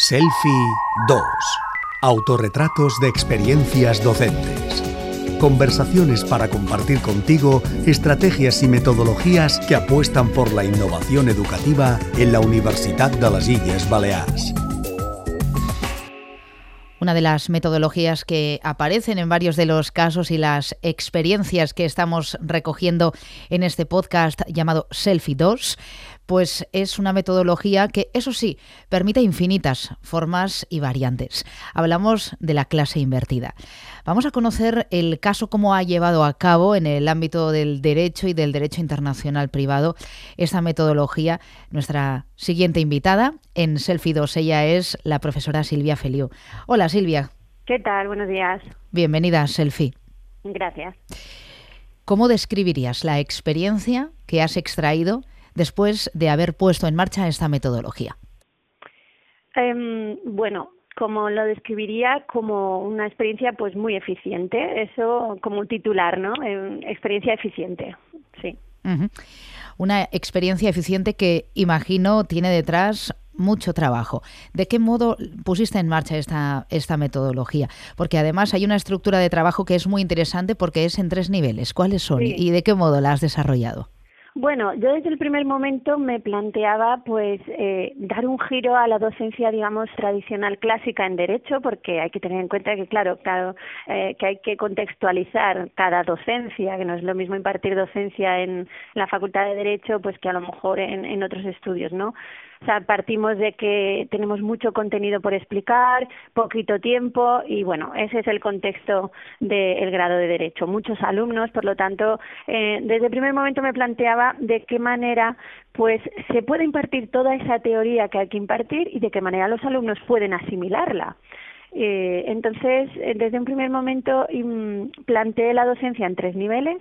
Selfie 2. Autorretratos de experiencias docentes. Conversaciones para compartir contigo estrategias y metodologías que apuestan por la innovación educativa en la Universidad de las Illes Baleares. Una de las metodologías que aparecen en varios de los casos y las experiencias que estamos recogiendo en este podcast llamado Selfie 2 pues es una metodología que, eso sí, permite infinitas formas y variantes. Hablamos de la clase invertida. Vamos a conocer el caso cómo ha llevado a cabo en el ámbito del derecho y del derecho internacional privado esta metodología. Nuestra siguiente invitada en Selfie 2, ella es la profesora Silvia Feliu. Hola Silvia. ¿Qué tal? Buenos días. Bienvenida a Selfie. Gracias. ¿Cómo describirías la experiencia que has extraído después de haber puesto en marcha esta metodología? Em, bueno, como lo describiría como una experiencia pues muy eficiente, eso como un titular, ¿no? Em, experiencia eficiente, sí. Una experiencia eficiente que imagino tiene detrás mucho trabajo. ¿De qué modo pusiste en marcha esta, esta metodología? Porque además hay una estructura de trabajo que es muy interesante porque es en tres niveles. ¿Cuáles son y de qué modo la has desarrollado? Bueno, yo desde el primer momento me planteaba pues eh, dar un giro a la docencia, digamos, tradicional clásica en derecho, porque hay que tener en cuenta que, claro, claro eh, que hay que contextualizar cada docencia, que no es lo mismo impartir docencia en la Facultad de Derecho, pues que a lo mejor en, en otros estudios, ¿no? O sea, partimos de que tenemos mucho contenido por explicar, poquito tiempo y bueno, ese es el contexto del grado de Derecho. Muchos alumnos, por lo tanto, eh, desde el primer momento me planteaba de qué manera pues se puede impartir toda esa teoría que hay que impartir y de qué manera los alumnos pueden asimilarla. Eh, entonces, eh, desde un primer momento planteé la docencia en tres niveles.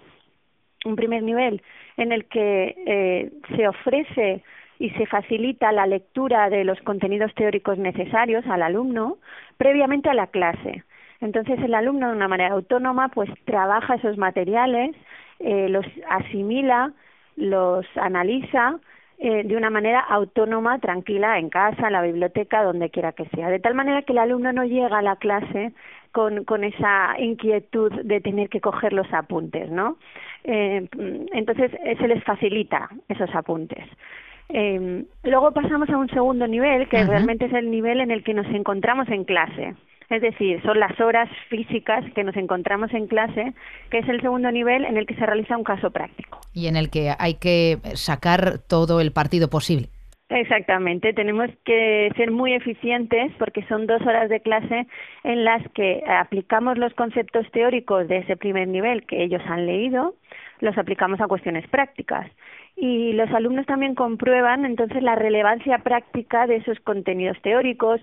Un primer nivel en el que eh, se ofrece y se facilita la lectura de los contenidos teóricos necesarios al alumno previamente a la clase. Entonces el alumno de una manera autónoma pues trabaja esos materiales, eh, los asimila, los analiza eh, de una manera autónoma, tranquila, en casa, en la biblioteca, donde quiera que sea. De tal manera que el alumno no llega a la clase con, con esa inquietud de tener que coger los apuntes, ¿no? Eh, entonces se les facilita esos apuntes. Eh, luego pasamos a un segundo nivel, que realmente es el nivel en el que nos encontramos en clase. Es decir, son las horas físicas que nos encontramos en clase, que es el segundo nivel en el que se realiza un caso práctico. Y en el que hay que sacar todo el partido posible. Exactamente, tenemos que ser muy eficientes porque son dos horas de clase en las que aplicamos los conceptos teóricos de ese primer nivel que ellos han leído, los aplicamos a cuestiones prácticas y los alumnos también comprueban entonces la relevancia práctica de esos contenidos teóricos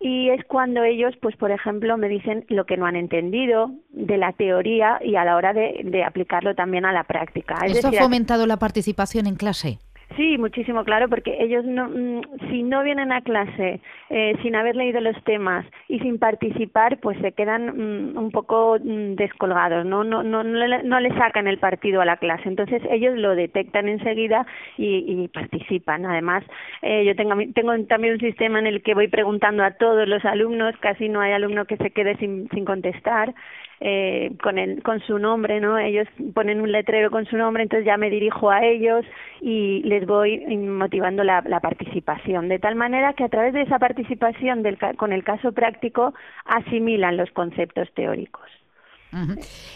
y es cuando ellos, pues por ejemplo, me dicen lo que no han entendido de la teoría y a la hora de, de aplicarlo también a la práctica. ¿Esto ha fomentado la participación en clase? Sí, muchísimo, claro, porque ellos no, mm, si no vienen a clase eh, sin haber leído los temas y sin participar, pues se quedan mm, un poco mm, descolgados, ¿no? No, no, no, le, no le sacan el partido a la clase. Entonces ellos lo detectan enseguida y, y participan. Además, eh, yo tengo, tengo también un sistema en el que voy preguntando a todos los alumnos, casi no hay alumno que se quede sin, sin contestar eh, con, el, con su nombre, ¿no? Ellos ponen un letrero con su nombre, entonces ya me dirijo a ellos y les voy motivando la, la participación, de tal manera que a través de esa participación del, con el caso práctico asimilan los conceptos teóricos.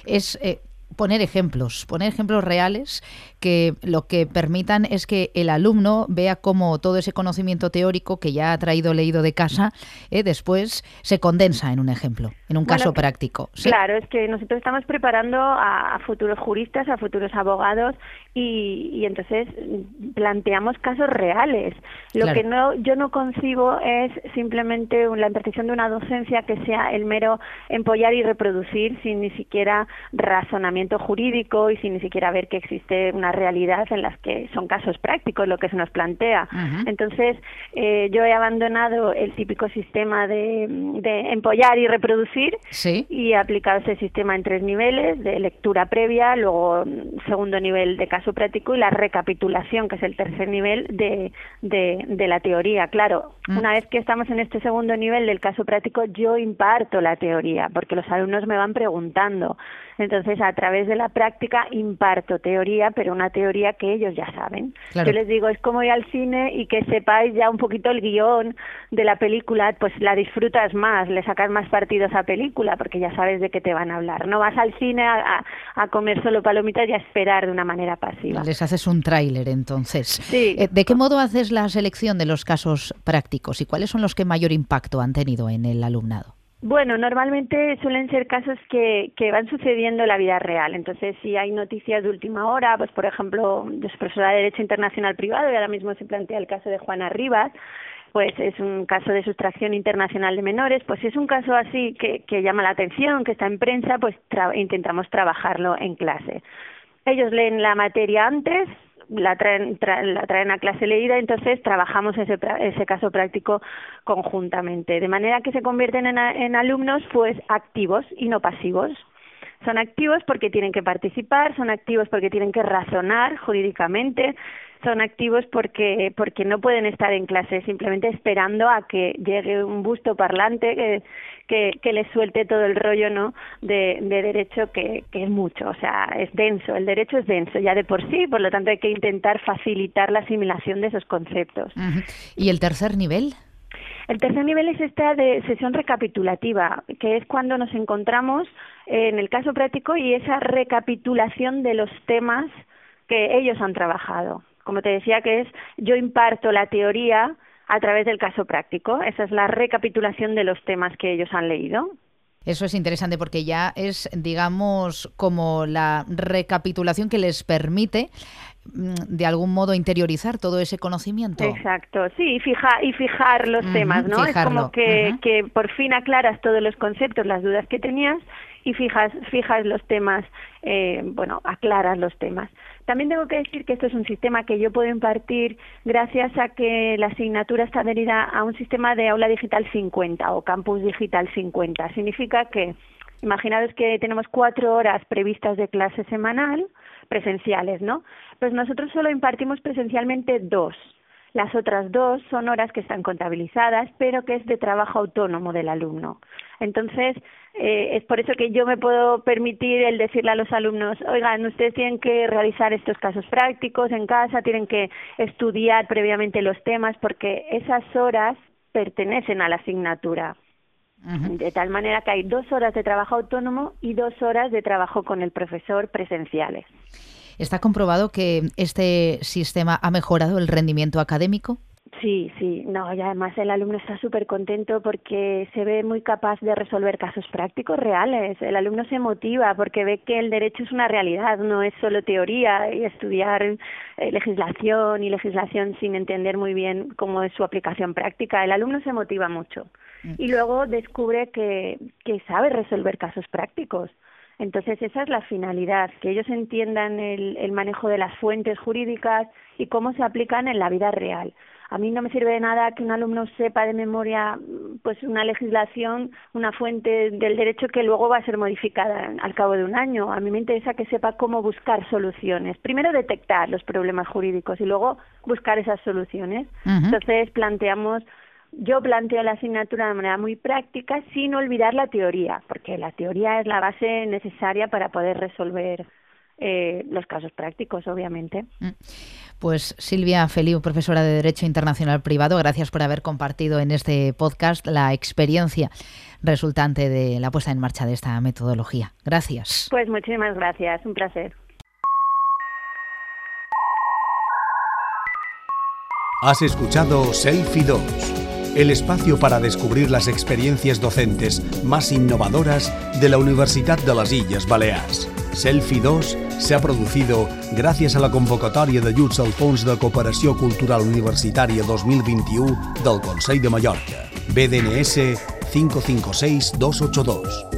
Es eh, poner ejemplos, poner ejemplos reales que lo que permitan es que el alumno vea cómo todo ese conocimiento teórico que ya ha traído leído de casa, eh, después se condensa en un ejemplo, en un caso práctico. Claro, es que nosotros estamos preparando a, futuros juristas, a futuros abogados y, y, entonces planteamos casos reales. Lo que no yo no concibo es simplemente la impartición de una docencia que sea el mero empollar y reproducir sin ni siquiera razonamiento jurídico y sin ni siquiera ver que existe una realidad en las que son casos prácticos lo que se nos plantea. Entonces, eh, yo he abandonado el típico sistema de, empollar y reproducir y he aplicado ese sistema en tres niveles, de lectura previa, luego segundo nivel de caso práctico y la recapitulación, que es el tercer nivel de, de, la teoría. Claro, mm. una vez que estamos en este segundo nivel del caso práctico, yo imparto la teoría, porque los alumnos me van preguntando. Entonces, a través de la práctica imparto teoría, pero una teoría que ellos ya saben. Yo les digo, es como ir al cine y que sepáis ya un poquito el guion de la película, pues la disfrutas más, le sacas más partido a esa película, porque ya sabes de qué te van a hablar. No vas al cine a, comer solo palomitas y a esperar de una manera pasiva. Les haces un tráiler, entonces. Sí. Eh, ¿De qué modo haces la selección de los casos prácticos y cuáles son los que mayor impacto han tenido en el alumnado? Bueno, normalmente suelen ser casos que, que van sucediendo en la vida real. Entonces, si hay noticias de última hora, pues por ejemplo, yo soy profesora de Derecho Internacional Privado y ahora mismo se plantea el caso de Juana Rivas, pues es un caso de sustracción internacional de menores, pues si es un caso así que, que llama la atención, que está en prensa, pues intentamos trabajarlo en clase. Ellos leen la materia antes, la traen, la traen a clase leída, entonces trabajamos ese, ese caso práctico conjuntamente, de manera que se convierten en, en alumnos pues activos y no pasivos. Son activos porque tienen que participar, son activos porque tienen que razonar jurídicamente, son activos porque porque no pueden estar en clase simplemente esperando a que llegue un busto parlante que, que, que les suelte todo el rollo no de, de derecho que, que es mucho o sea es denso el derecho es denso ya de por sí por lo tanto hay que intentar facilitar la asimilación de esos conceptos. Y el tercer nivel el tercer nivel es esta de sesión recapitulativa, que es cuando nos encontramos en el caso práctico y esa recapitulación de los temas que ellos han trabajado como te decía, que es yo imparto la teoría a través del caso práctico. Esa es la recapitulación de los temas que ellos han leído. Eso es interesante porque ya es, digamos, como la recapitulación que les permite de algún modo interiorizar todo ese conocimiento. Exacto, sí, y, fija, y fijar los temas, ¿no? Es como que, que por fin aclaras todos los conceptos, las dudas que tenías y fijas, fijas los temas, eh, bueno, aclaras los temas. También tengo que decir que esto es un sistema que yo puedo impartir gracias a que la asignatura está adherida a un sistema de aula digital 50 o campus digital 50. Significa que, imaginaros que tenemos cuatro horas previstas de clase semanal, presenciales, ¿no? Pues nosotros solo impartimos presencialmente dos. Las otras dos son horas que están contabilizadas, pero que es de trabajo autónomo del alumno. Entonces, eh, es por eso que yo me puedo permitir el decirle a los alumnos, oigan, ustedes tienen que realizar estos casos prácticos en casa, tienen que estudiar previamente los temas, porque esas horas pertenecen a la asignatura. De tal manera que hay dos horas de trabajo autónomo y dos horas de trabajo con el profesor presenciales. ¿Está comprobado que este sistema ha mejorado el rendimiento académico? Sí, sí, no, y además el alumno está súper contento porque se ve muy capaz de resolver casos prácticos reales. El alumno se motiva porque ve que el derecho es una realidad, no es solo teoría y estudiar eh, legislación y legislación sin entender muy bien cómo es su aplicación práctica. El alumno se motiva mucho. Y luego descubre que, que sabe resolver casos prácticos. Entonces, esa es la finalidad, que ellos entiendan el, el manejo de las fuentes jurídicas y cómo se aplican en la vida real. A mí no me sirve de nada que un alumno sepa de memoria pues una legislación, una fuente del derecho que luego va a ser modificada al cabo de un año. A mí me interesa que sepa cómo buscar soluciones. Primero detectar los problemas jurídicos y luego buscar esas soluciones. Entonces planteamos yo planteo la asignatura de manera muy práctica sin olvidar la teoría, porque la teoría es la base necesaria para poder resolver eh, los casos prácticos, obviamente. Mm. Pues Silvia Feliu, profesora de Derecho Internacional Privado, gracias por haber compartido en este podcast la experiencia resultante de la puesta en marcha de esta metodología. Gracias. Pues muchísimas gracias, un placer. Has escuchado Selfie 2 el espacio para descobrir las experiencias docentes más innovadoras de la Universidad de las Islas Baleares. Selfie 2 se ha producido gracias a la convocatòria d'ajuts al Fons de Cooperació Cultural Universitària 2021 del Consell de Mallorca, BDNS 556282.